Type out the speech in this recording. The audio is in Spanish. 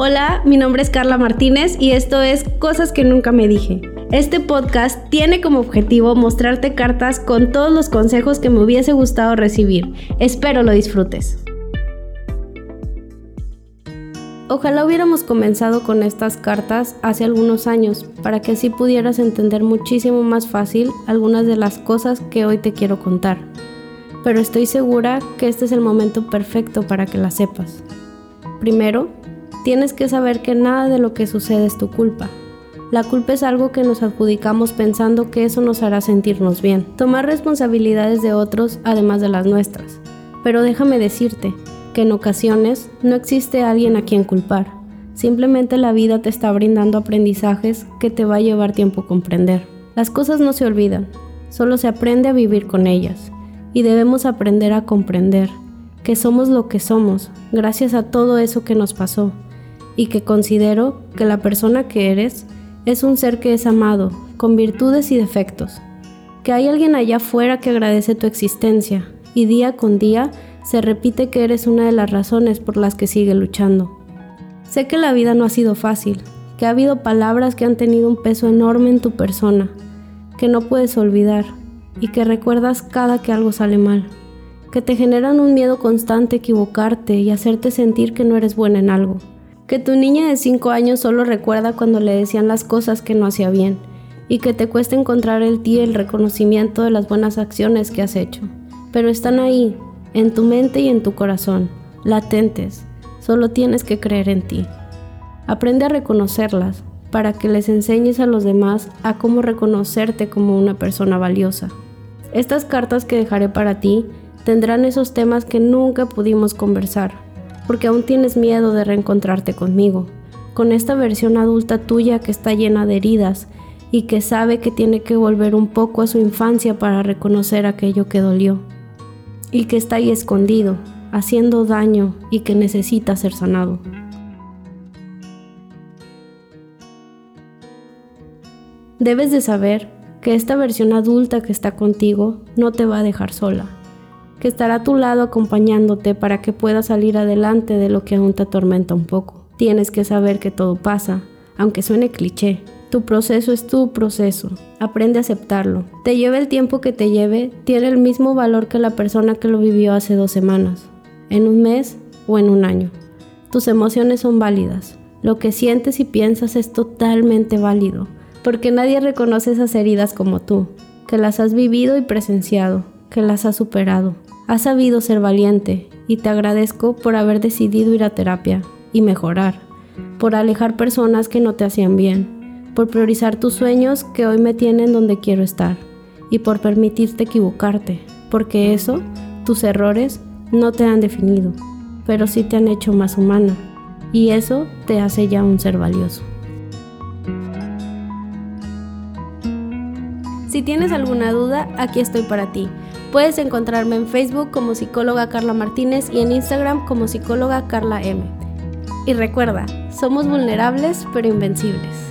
Hola, mi nombre es Carla Martínez y esto es Cosas que nunca me dije. Este podcast tiene como objetivo mostrarte cartas con todos los consejos que me hubiese gustado recibir. Espero lo disfrutes. Ojalá hubiéramos comenzado con estas cartas hace algunos años para que así pudieras entender muchísimo más fácil algunas de las cosas que hoy te quiero contar. Pero estoy segura que este es el momento perfecto para que las sepas. Primero, Tienes que saber que nada de lo que sucede es tu culpa. La culpa es algo que nos adjudicamos pensando que eso nos hará sentirnos bien. Tomar responsabilidades de otros además de las nuestras. Pero déjame decirte que en ocasiones no existe alguien a quien culpar. Simplemente la vida te está brindando aprendizajes que te va a llevar tiempo comprender. Las cosas no se olvidan, solo se aprende a vivir con ellas. Y debemos aprender a comprender que somos lo que somos gracias a todo eso que nos pasó y que considero que la persona que eres es un ser que es amado, con virtudes y defectos, que hay alguien allá afuera que agradece tu existencia y día con día se repite que eres una de las razones por las que sigue luchando. Sé que la vida no ha sido fácil, que ha habido palabras que han tenido un peso enorme en tu persona, que no puedes olvidar y que recuerdas cada que algo sale mal, que te generan un miedo constante a equivocarte y hacerte sentir que no eres buena en algo que tu niña de 5 años solo recuerda cuando le decían las cosas que no hacía bien y que te cuesta encontrar el ti el reconocimiento de las buenas acciones que has hecho. Pero están ahí, en tu mente y en tu corazón, latentes. Solo tienes que creer en ti. Aprende a reconocerlas para que les enseñes a los demás a cómo reconocerte como una persona valiosa. Estas cartas que dejaré para ti tendrán esos temas que nunca pudimos conversar porque aún tienes miedo de reencontrarte conmigo, con esta versión adulta tuya que está llena de heridas y que sabe que tiene que volver un poco a su infancia para reconocer aquello que dolió, y que está ahí escondido, haciendo daño y que necesita ser sanado. Debes de saber que esta versión adulta que está contigo no te va a dejar sola que estará a tu lado acompañándote para que puedas salir adelante de lo que aún te atormenta un poco. Tienes que saber que todo pasa, aunque suene cliché. Tu proceso es tu proceso. Aprende a aceptarlo. Te lleve el tiempo que te lleve, tiene el mismo valor que la persona que lo vivió hace dos semanas, en un mes o en un año. Tus emociones son válidas. Lo que sientes y piensas es totalmente válido, porque nadie reconoce esas heridas como tú, que las has vivido y presenciado, que las has superado. Has sabido ser valiente y te agradezco por haber decidido ir a terapia y mejorar, por alejar personas que no te hacían bien, por priorizar tus sueños que hoy me tienen donde quiero estar y por permitirte equivocarte, porque eso, tus errores, no te han definido, pero sí te han hecho más humana y eso te hace ya un ser valioso. Si tienes alguna duda, aquí estoy para ti. Puedes encontrarme en Facebook como psicóloga Carla Martínez y en Instagram como psicóloga Carla M. Y recuerda, somos vulnerables pero invencibles.